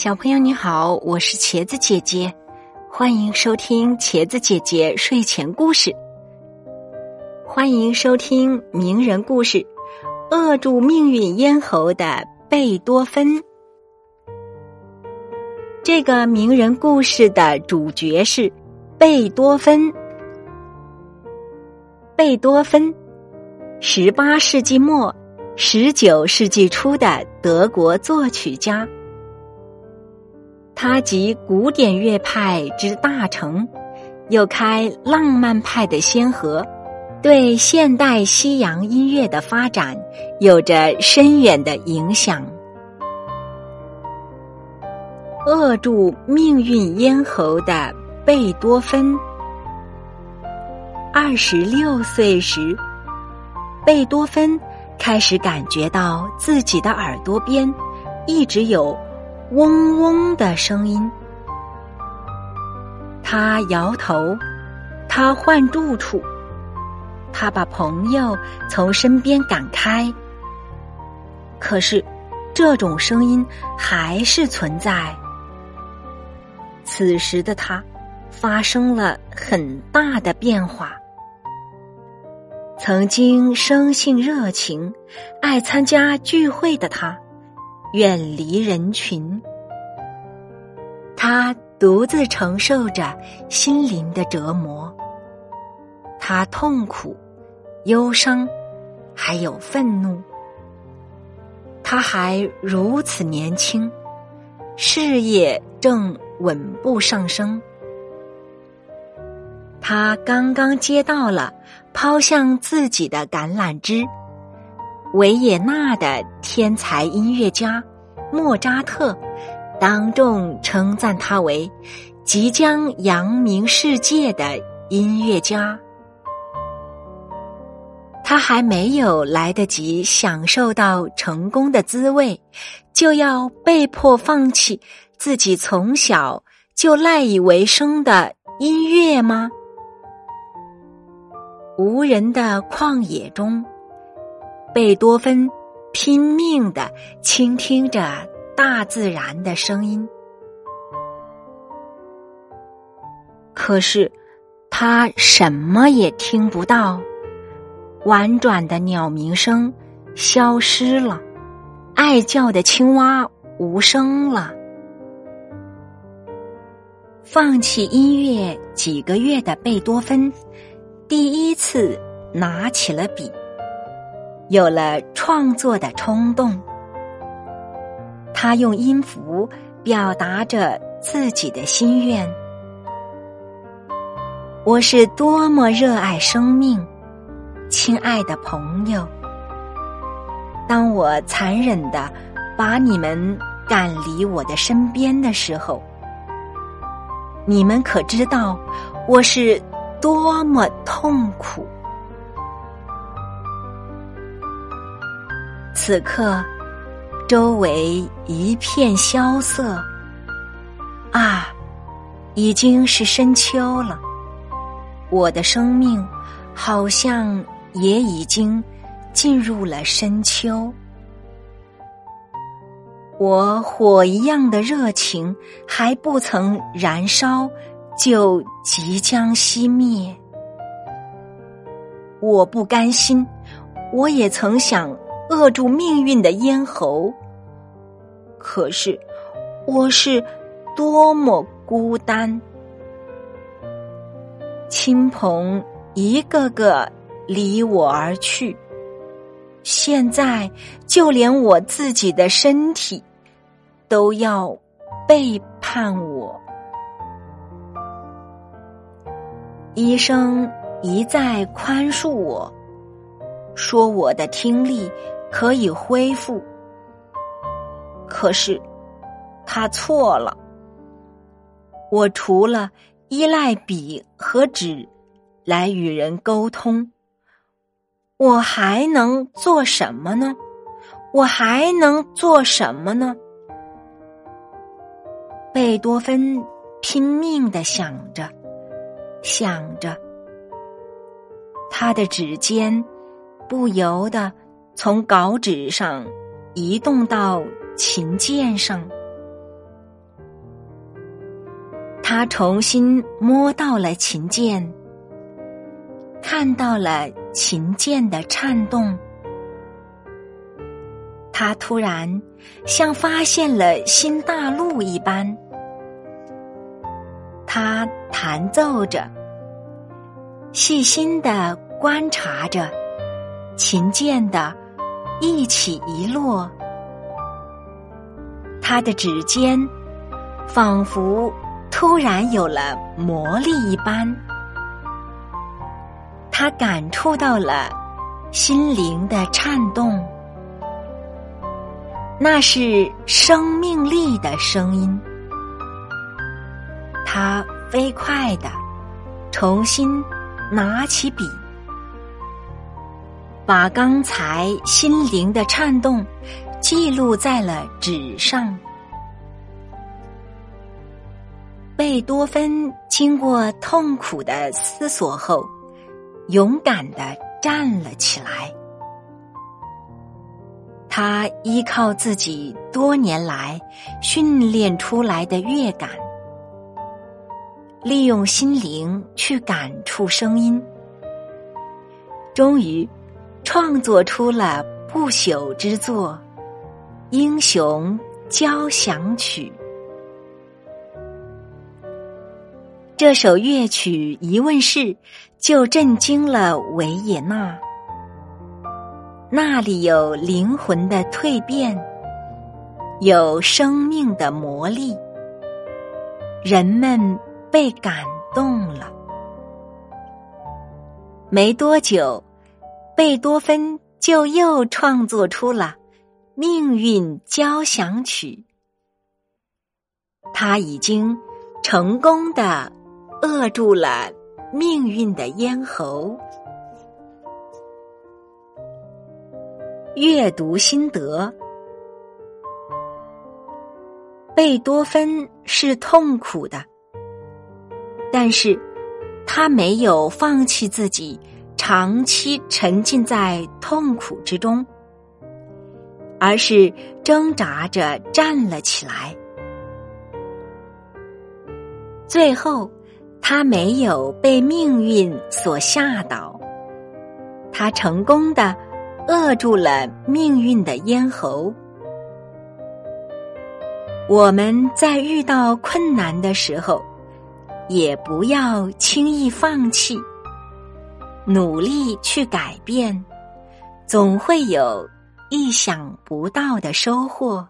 小朋友你好，我是茄子姐姐，欢迎收听茄子姐姐睡前故事。欢迎收听名人故事《扼住命运咽喉的贝多芬》。这个名人故事的主角是贝多芬。贝多芬，十八世纪末、十九世纪初的德国作曲家。他集古典乐派之大成，又开浪漫派的先河，对现代西洋音乐的发展有着深远的影响。扼住命运咽喉的贝多芬，二十六岁时，贝多芬开始感觉到自己的耳朵边一直有。嗡嗡的声音，他摇头，他换住处，他把朋友从身边赶开。可是，这种声音还是存在。此时的他发生了很大的变化。曾经生性热情、爱参加聚会的他。远离人群，他独自承受着心灵的折磨。他痛苦、忧伤，还有愤怒。他还如此年轻，事业正稳步上升。他刚刚接到了抛向自己的橄榄枝。维也纳的天才音乐家莫扎特当众称赞他为即将扬名世界的音乐家。他还没有来得及享受到成功的滋味，就要被迫放弃自己从小就赖以为生的音乐吗？无人的旷野中。贝多芬拼命的倾听着大自然的声音，可是他什么也听不到。婉转的鸟鸣声消失了，爱叫的青蛙无声了。放弃音乐几个月的贝多芬，第一次拿起了笔。有了创作的冲动，他用音符表达着自己的心愿。我是多么热爱生命，亲爱的朋友！当我残忍的把你们赶离我的身边的时候，你们可知道我是多么痛苦？此刻，周围一片萧瑟。啊，已经是深秋了。我的生命好像也已经进入了深秋。我火一样的热情还不曾燃烧，就即将熄灭。我不甘心，我也曾想。扼住命运的咽喉，可是我是多么孤单！亲朋一个个离我而去，现在就连我自己的身体都要背叛我。医生一再宽恕我，说我的听力。可以恢复，可是他错了。我除了依赖笔和纸来与人沟通，我还能做什么呢？我还能做什么呢？贝多芬拼命的想着，想着，他的指尖不由得。从稿纸上移动到琴键上，他重新摸到了琴键，看到了琴键的颤动。他突然像发现了新大陆一般，他弹奏着，细心的观察着琴键的一起一落，他的指尖仿佛。突然有了魔力一般，他感触到了心灵的颤动，那是生命力的声音。他飞快的重新拿起笔，把刚才心灵的颤动记录在了纸上。贝多芬经过痛苦的思索后，勇敢的站了起来。他依靠自己多年来训练出来的乐感，利用心灵去感触声音，终于创作出了不朽之作《英雄交响曲》。这首乐曲一问世，就震惊了维也纳。那里有灵魂的蜕变，有生命的魔力，人们被感动了。没多久，贝多芬就又创作出了《命运交响曲》。他已经成功的。扼住了命运的咽喉。阅读心得：贝多芬是痛苦的，但是他没有放弃自己，长期沉浸在痛苦之中，而是挣扎着站了起来，最后。他没有被命运所吓倒，他成功的扼住了命运的咽喉。我们在遇到困难的时候，也不要轻易放弃，努力去改变，总会有意想不到的收获。